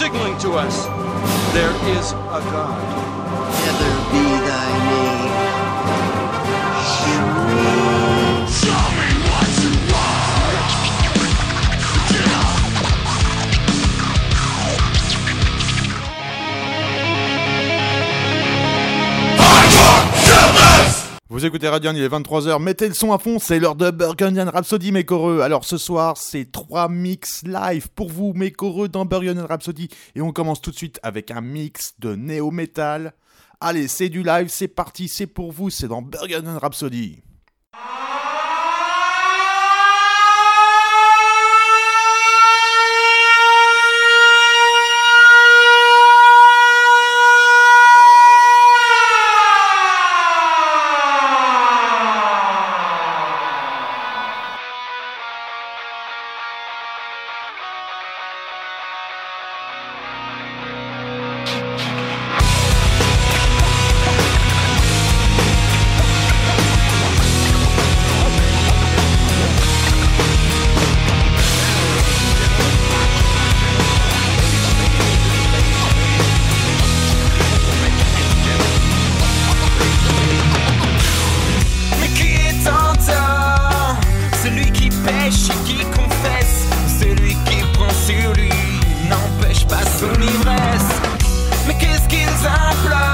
signaling to us there is a God. Vous écoutez Radion, il est 23h, mettez le son à fond, c'est l'heure de Burgundian Rhapsody, mes coreux. Alors ce soir, c'est trois mix live pour vous, mes coreux, dans Burgundian Rhapsody. Et on commence tout de suite avec un mix de néo-metal. Allez, c'est du live, c'est parti, c'est pour vous, c'est dans Burgundian Rhapsody. simple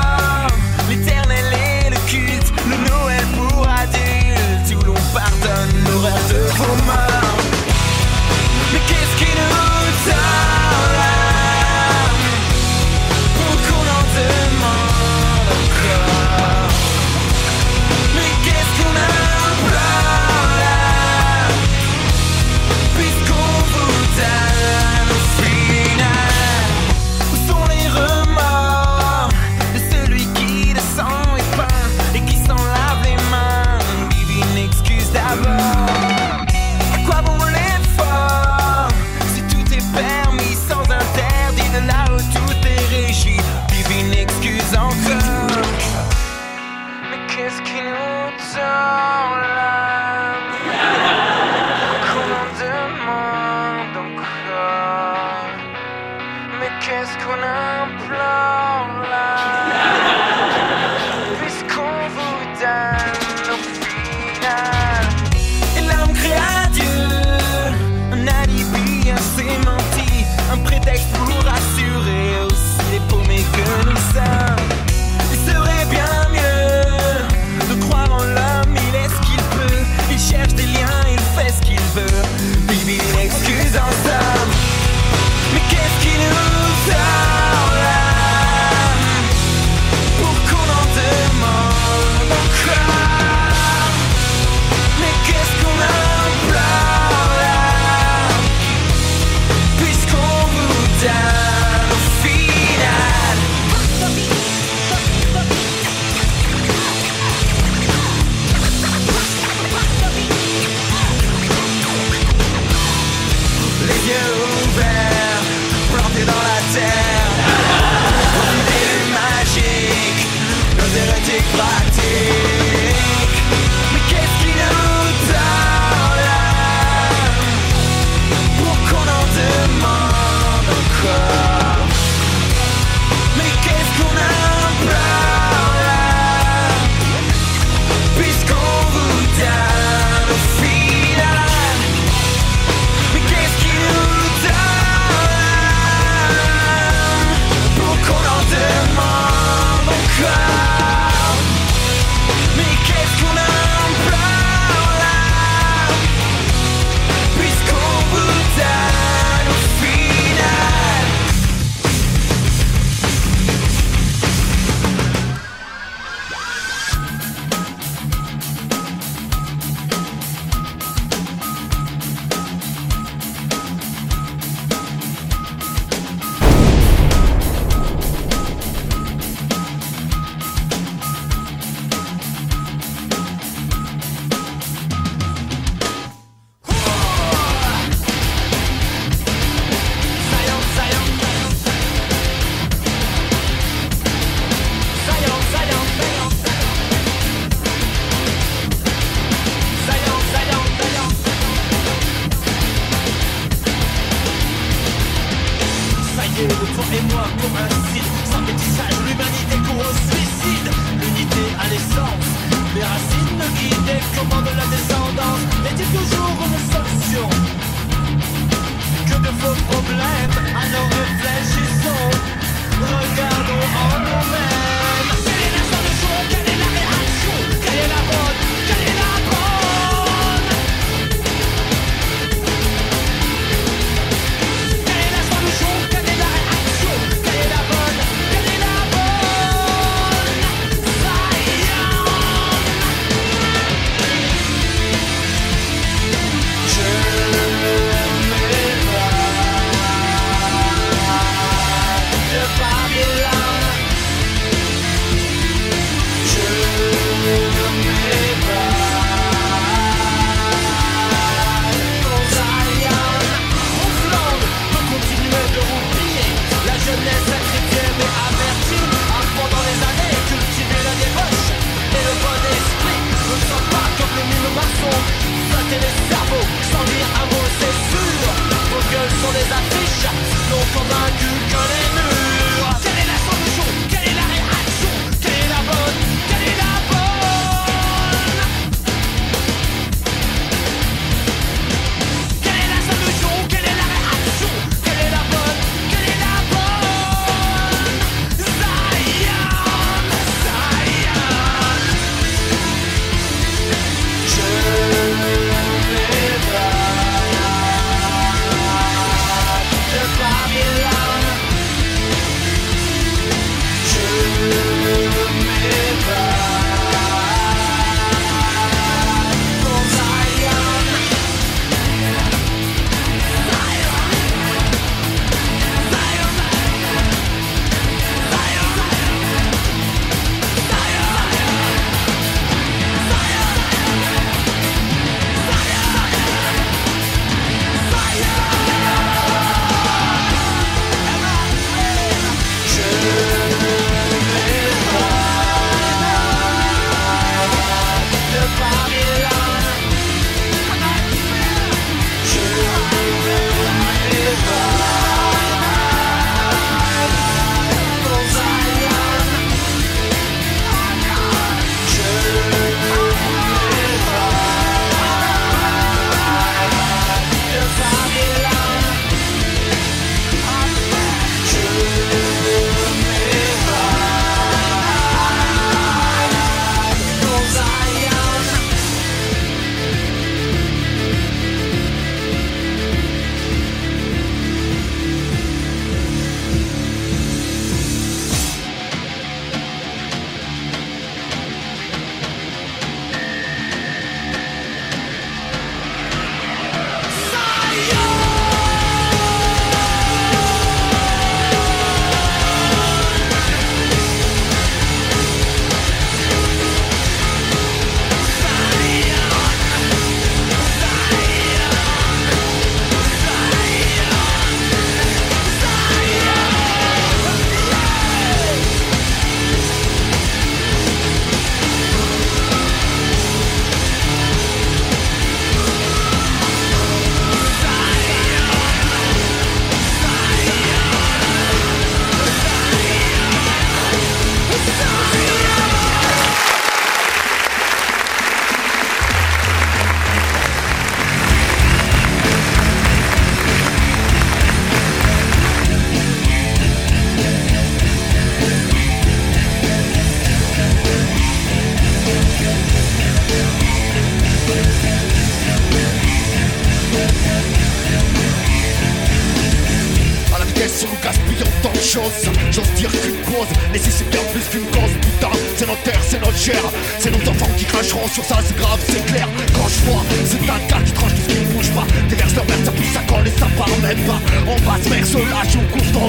sur ça, c'est grave, c'est clair. Quand je vois c'est un gars qui tranche tout ce qui ne bouge pas. Déverse leur merde, ça pousse, ça colle et ça part même pas. On va se faire se lâche au courtant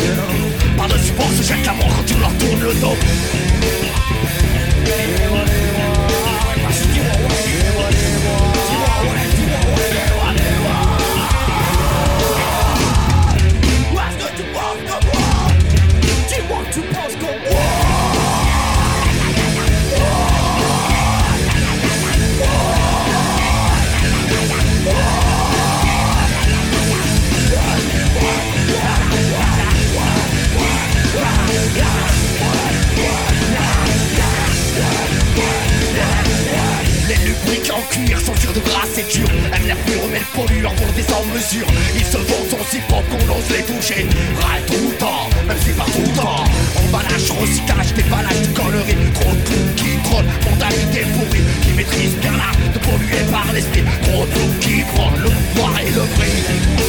Par-dessus bord se jette la mort quand tu leur tournes le dos de grâce durs Aiment l'air pur mais le polluant vont des sans mesure Ils se vendent sont si propres qu'on ose les toucher Râle tout le temps, même si pas tout le temps. Emballage, recyclage, déballage de conneries. Trop de tout qui trône, mentalité pourrie. Qui maîtrise bien l'art de polluer par l'esprit. Trop de tout qui prend le pouvoir et le prix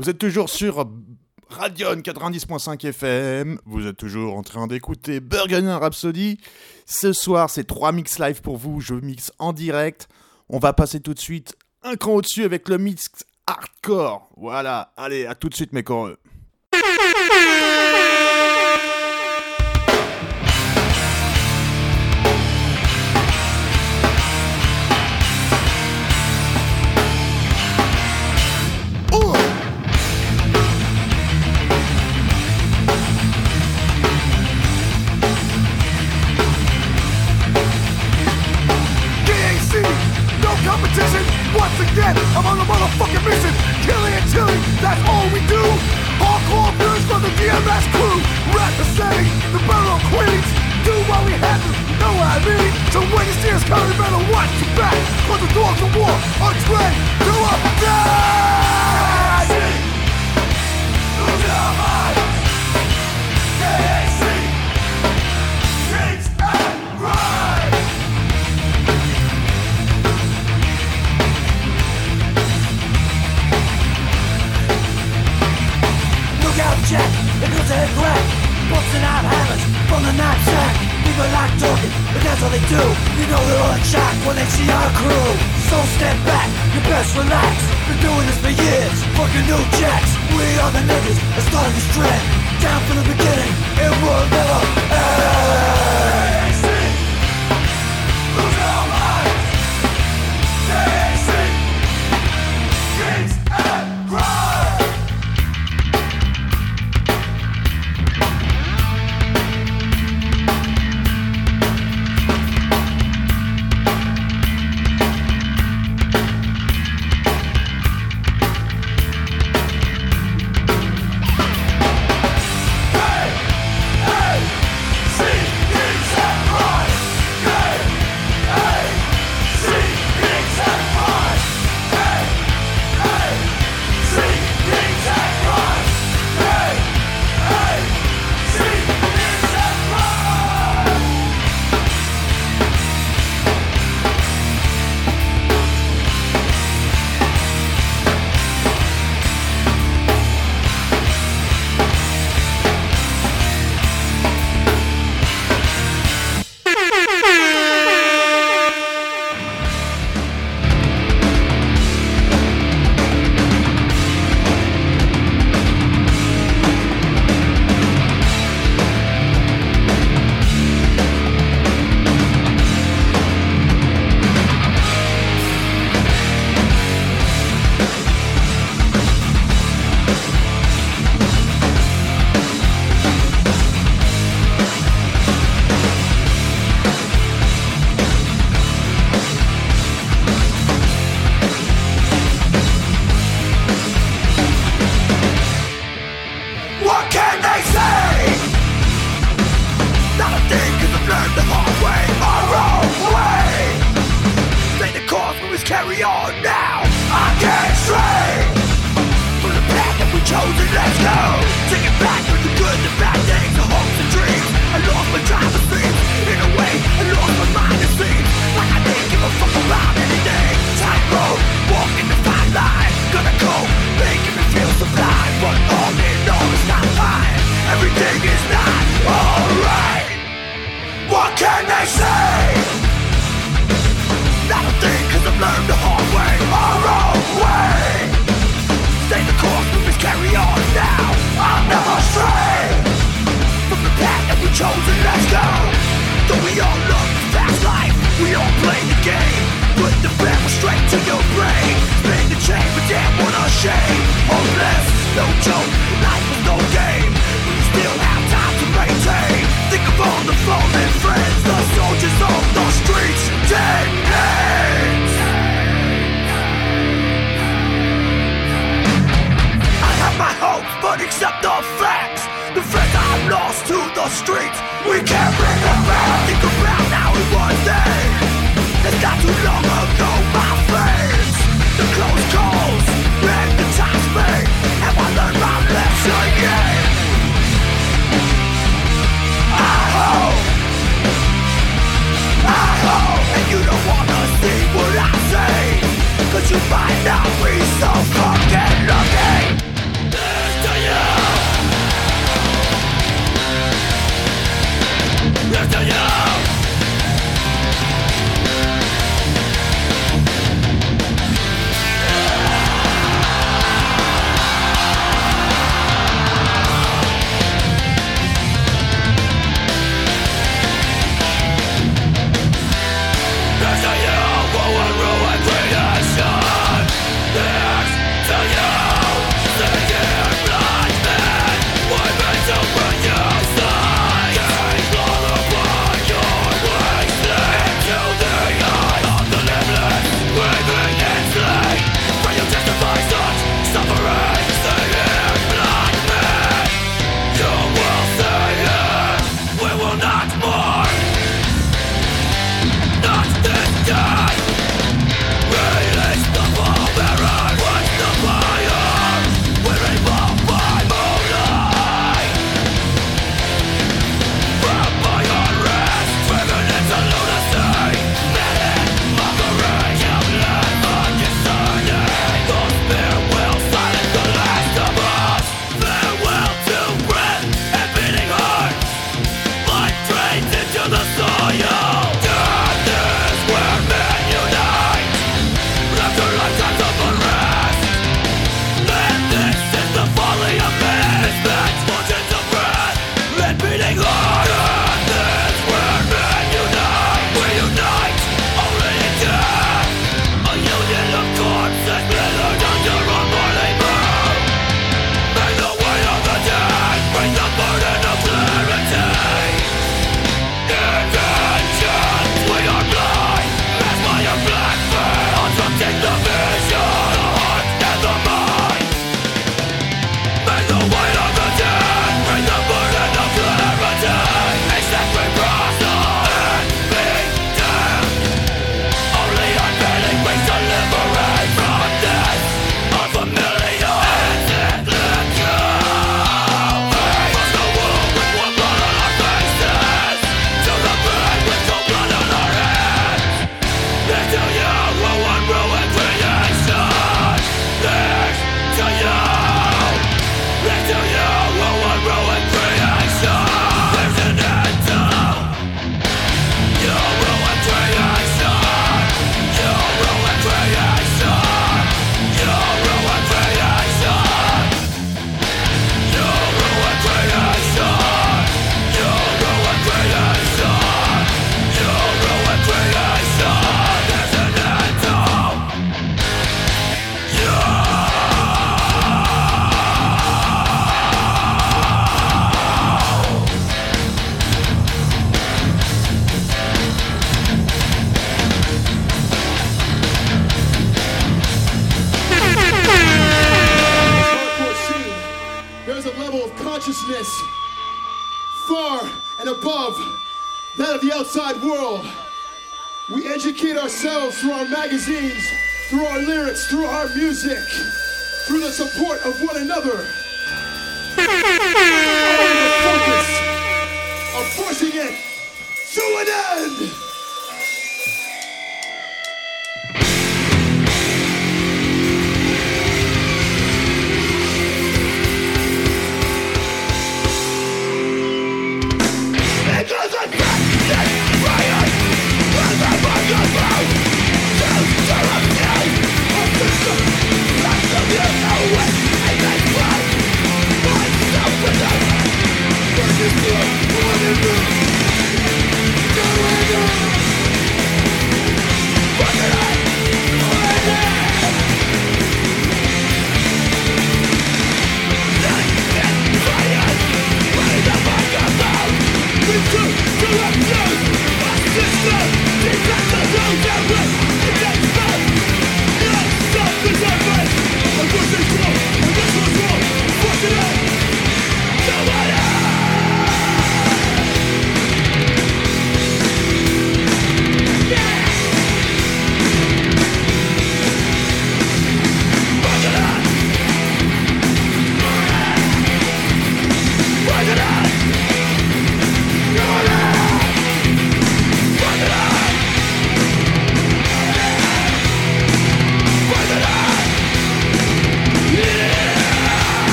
Vous êtes toujours sur Radion 90.5 FM. Vous êtes toujours en train d'écouter Burgundian Rhapsody. Ce soir, c'est 3 mix live pour vous. Je mixe en direct. On va passer tout de suite un cran au-dessus avec le mix hardcore. Voilà. Allez, à tout de suite, mes coreux. Motherfucking mission. Killing and chilling, that's all we do. Hardcore nerds from the DMS crew. Representing the Battle of Queens. Do what we have to, know what I mean? So when you see us coming, better watch your back. Cause the dogs of war are trained to attack. Jack, it goes a crack. Busting out hammers from the knapsack. People like talking, but that's all they do. You know they're all in shock when they see our crew. So step back, you best relax. Been doing this for years, fucking new jacks. We are the niggas that started this trend. Down from the beginning, it will never end.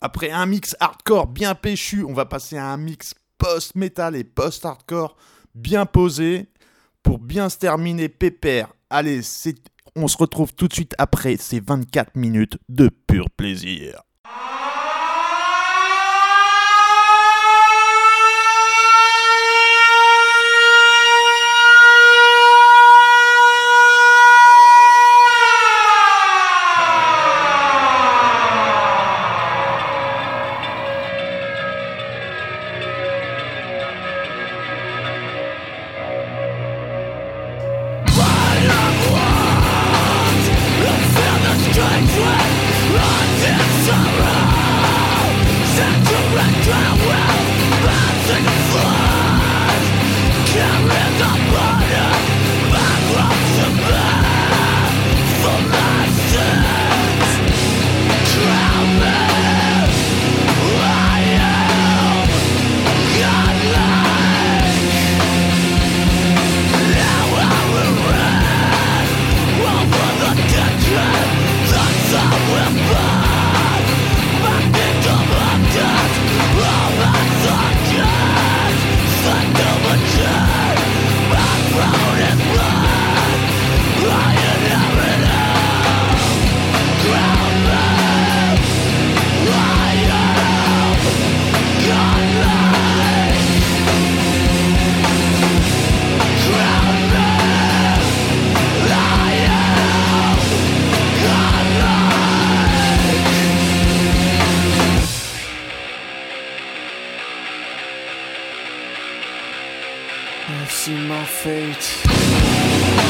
Après un mix hardcore bien péchu, on va passer à un mix post-metal et post-hardcore bien posé pour bien se terminer pépère. Allez, on se retrouve tout de suite après ces 24 minutes de pur plaisir. I've seen my fate.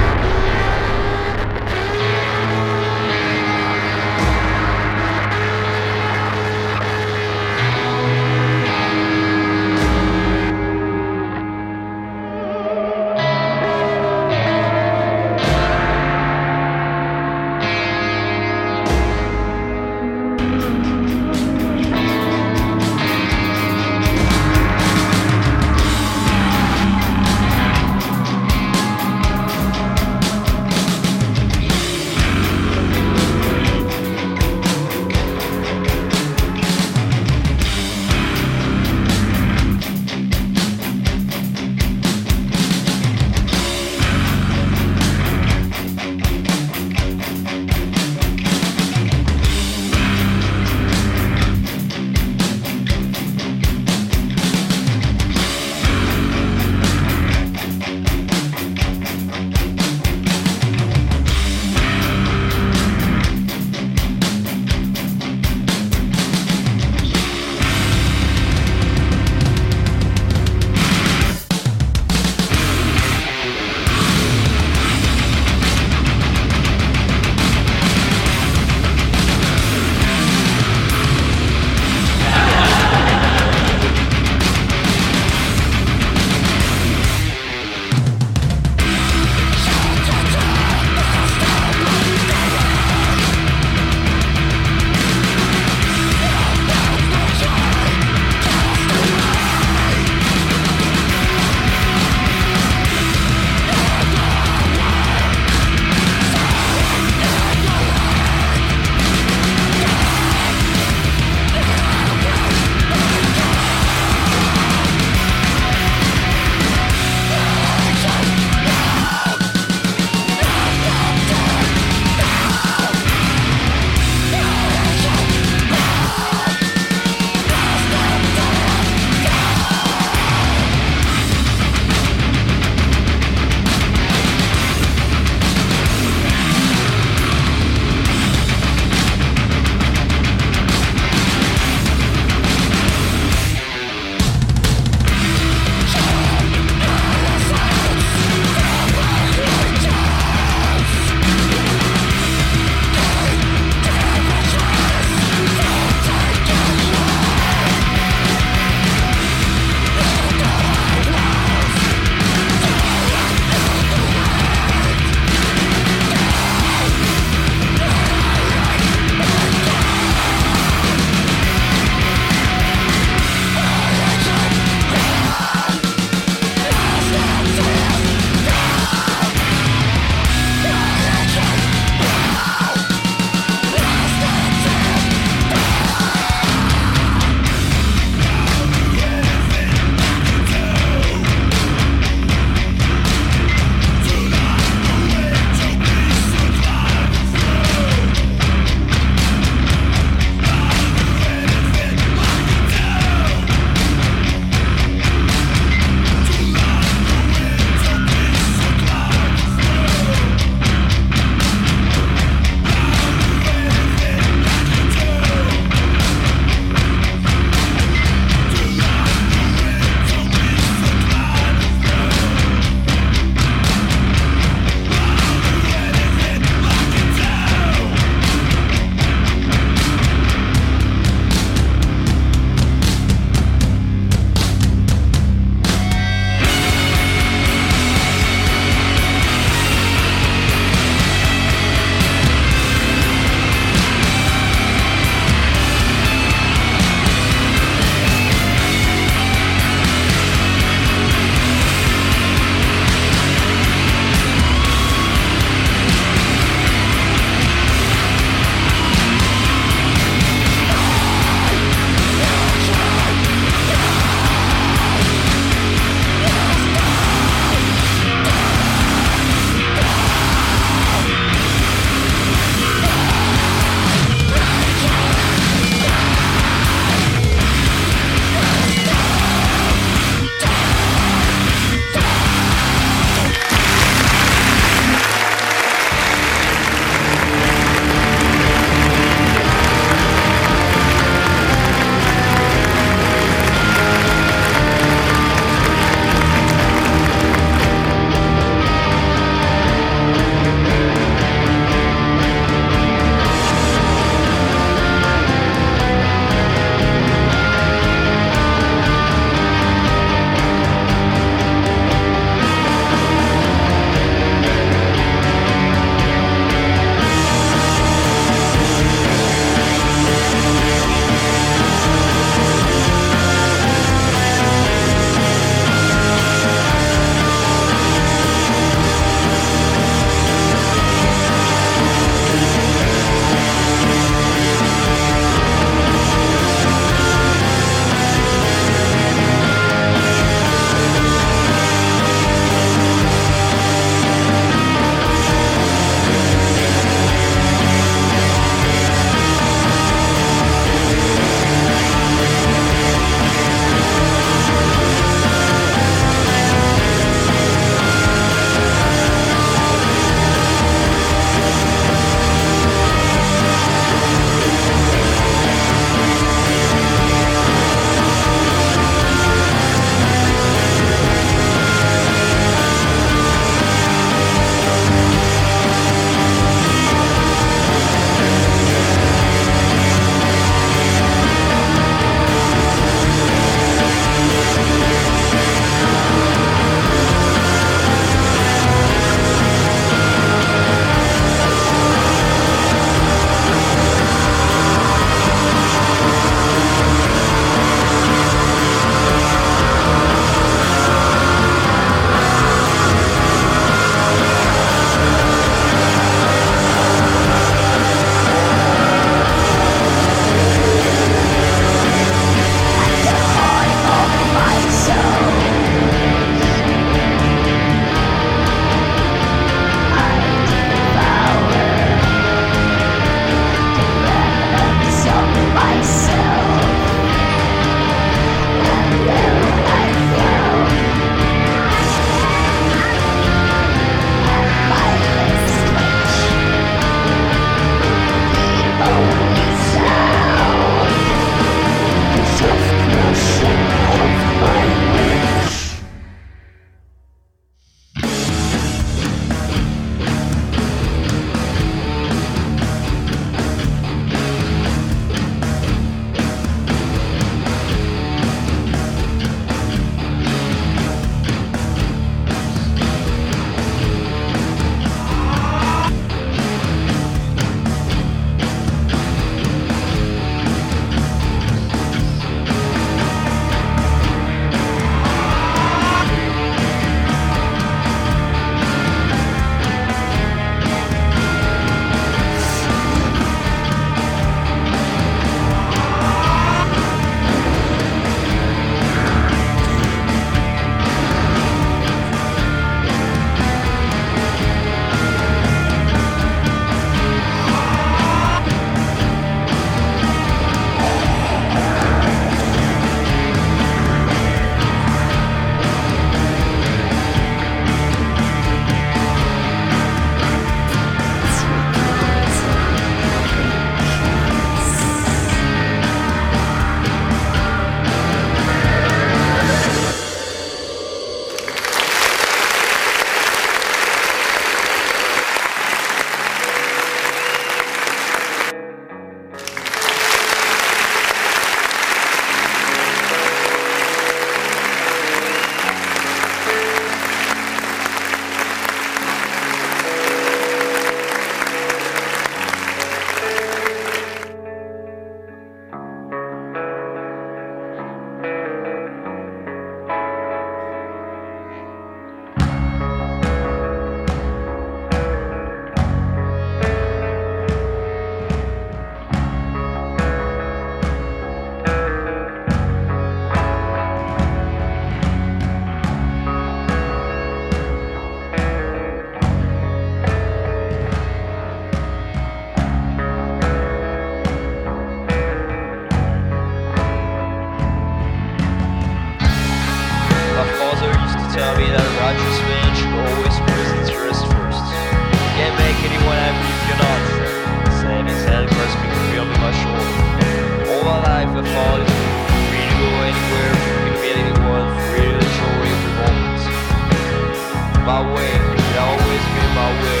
My way, it always been my way.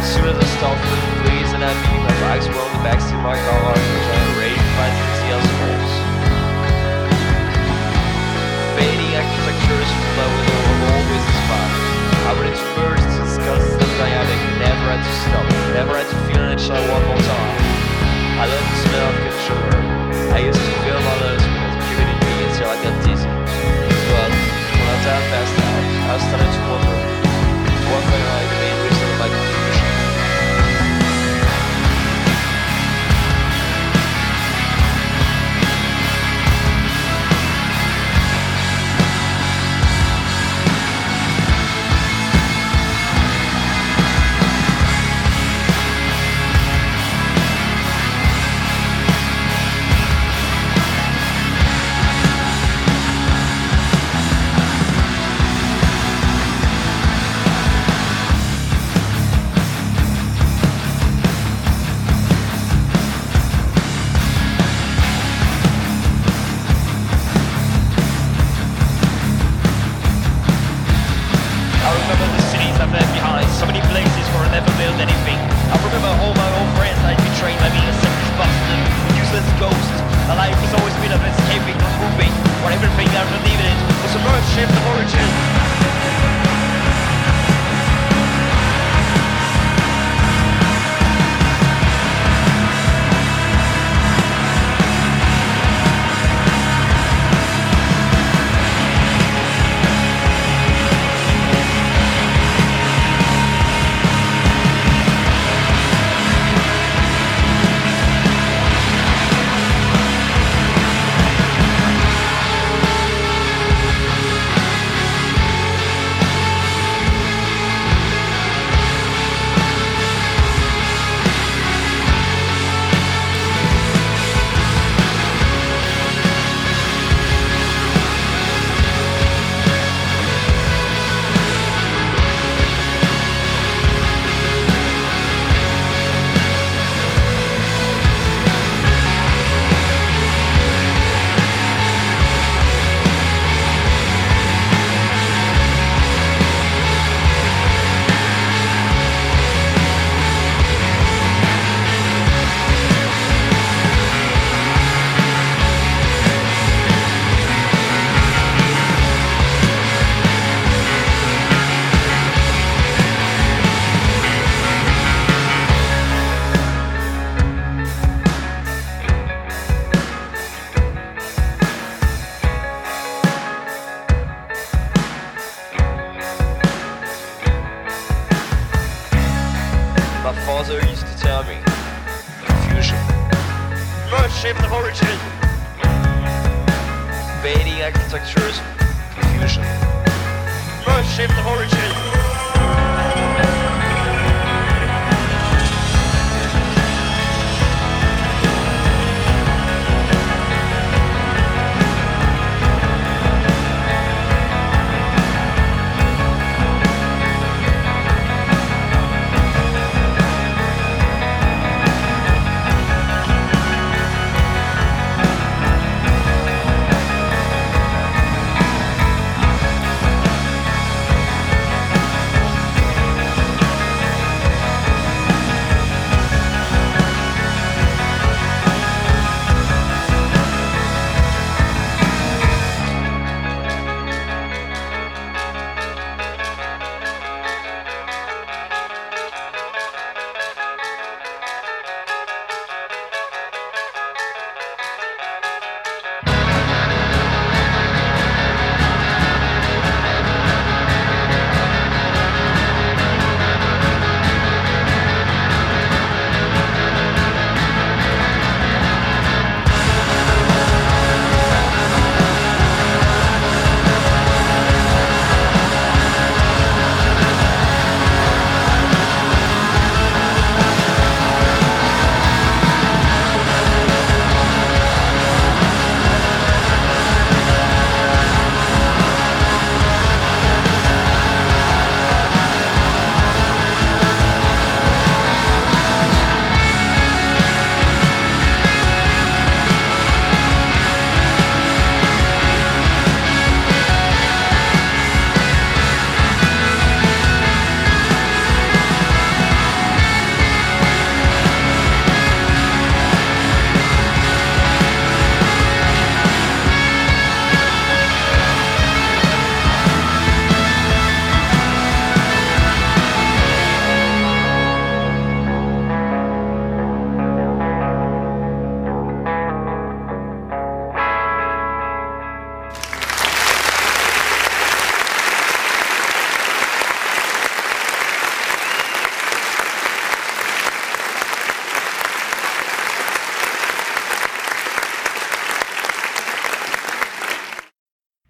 As soon as I start feeling pleased and happy, my bags were on the backseat of my car, I'm ready to find easy as falls. Fading architectures flow with always inspired. I would immerse discuss the dynamic, never had to stop, never had to feel an itch one more time. I love the smell of culture. I used to feel others our best at, our wonder, what we're.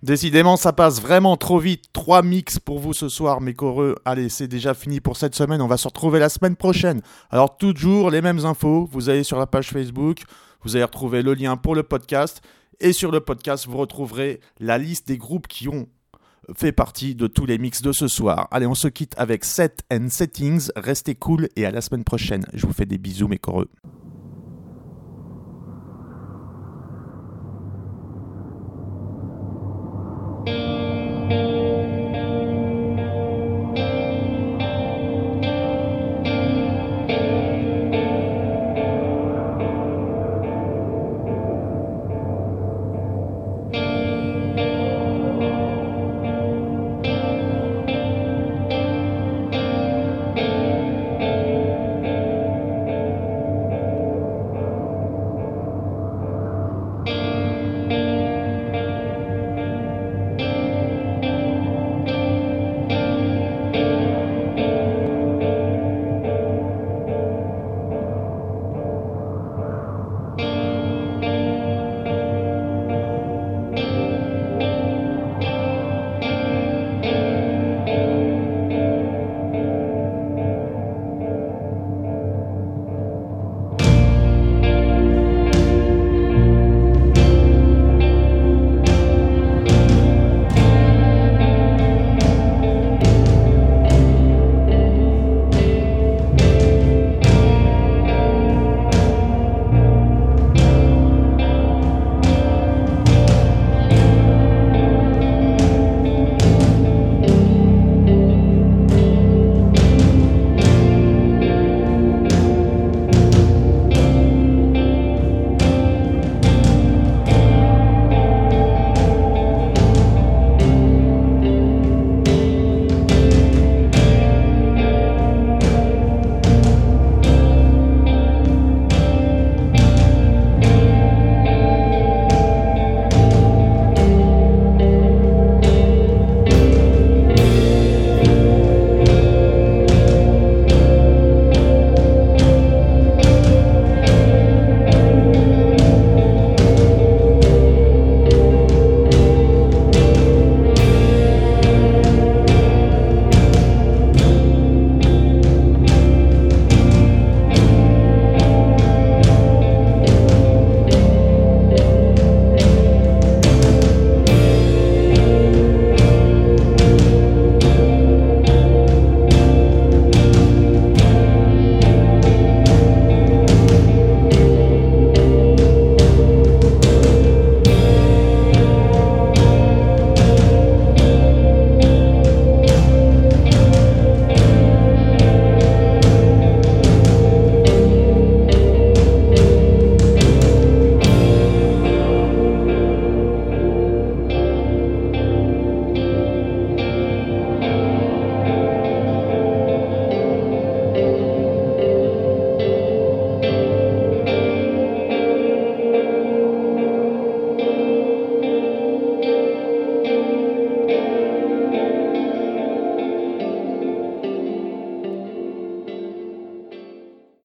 Décidément, ça passe vraiment trop vite. Trois mix pour vous ce soir, mes coreux. Allez, c'est déjà fini pour cette semaine. On va se retrouver la semaine prochaine. Alors, toujours les mêmes infos. Vous allez sur la page Facebook. Vous allez retrouver le lien pour le podcast. Et sur le podcast, vous retrouverez la liste des groupes qui ont fait partie de tous les mix de ce soir. Allez, on se quitte avec Set and Settings. Restez cool et à la semaine prochaine. Je vous fais des bisous, mes coreux.